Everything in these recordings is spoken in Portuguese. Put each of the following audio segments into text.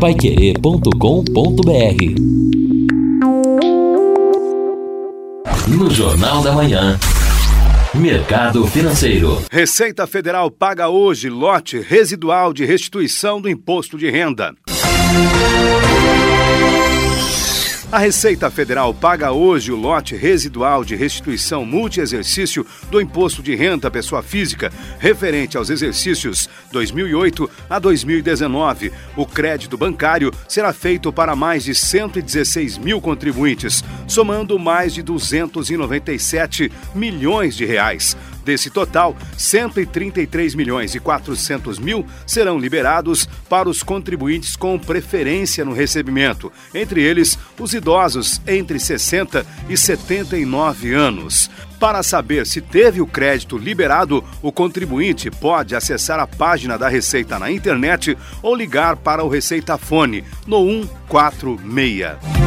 paiquerê.com.br No Jornal da Manhã. Mercado Financeiro. Receita Federal paga hoje lote residual de restituição do imposto de renda. A Receita Federal paga hoje o lote residual de restituição multi-exercício do Imposto de Renda à Pessoa Física, referente aos exercícios 2008 a 2019. O crédito bancário será feito para mais de 116 mil contribuintes, somando mais de 297 milhões de reais. Desse total, 133 milhões e 400 mil serão liberados para os contribuintes com preferência no recebimento, entre eles os idosos entre 60 e 79 anos. Para saber se teve o crédito liberado, o contribuinte pode acessar a página da Receita na internet ou ligar para o Receita Fone no 146.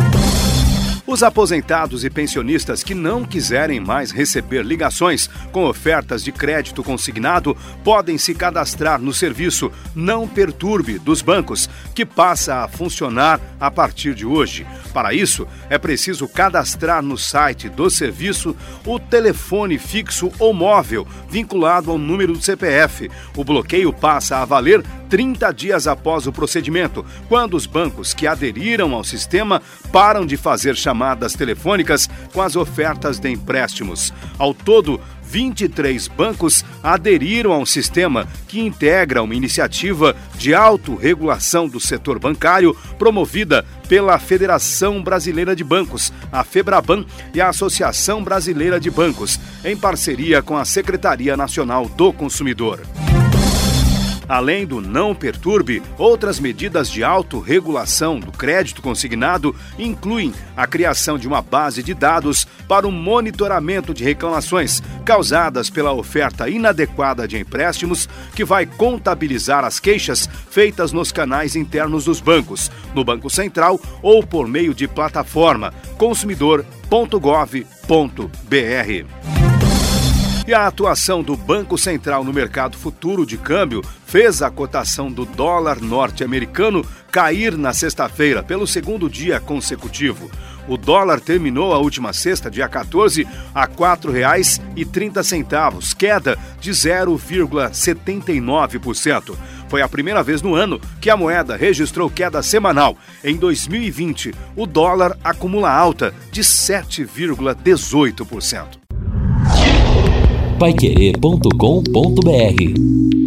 Os aposentados e pensionistas que não quiserem mais receber ligações com ofertas de crédito consignado podem se cadastrar no serviço Não Perturbe dos bancos, que passa a funcionar a partir de hoje. Para isso, é preciso cadastrar no site do serviço o telefone fixo ou móvel vinculado ao número do CPF. O bloqueio passa a valer 30 dias após o procedimento, quando os bancos que aderiram ao sistema param de fazer chamadas telefônicas com as ofertas de empréstimos. Ao todo, 23 bancos aderiram ao sistema que integra uma iniciativa de autorregulação do setor bancário promovida pela Federação Brasileira de Bancos, a FEBRABAN e a Associação Brasileira de Bancos, em parceria com a Secretaria Nacional do Consumidor. Além do não perturbe, outras medidas de autorregulação do crédito consignado incluem a criação de uma base de dados para o monitoramento de reclamações causadas pela oferta inadequada de empréstimos, que vai contabilizar as queixas feitas nos canais internos dos bancos, no Banco Central ou por meio de plataforma consumidor.gov.br. E a atuação do Banco Central no mercado futuro de câmbio fez a cotação do dólar norte-americano cair na sexta-feira pelo segundo dia consecutivo. O dólar terminou a última sexta, dia 14, a R$ 4,30, queda de 0,79%. Foi a primeira vez no ano que a moeda registrou queda semanal. Em 2020, o dólar acumula alta de 7,18% paiquerê.com.br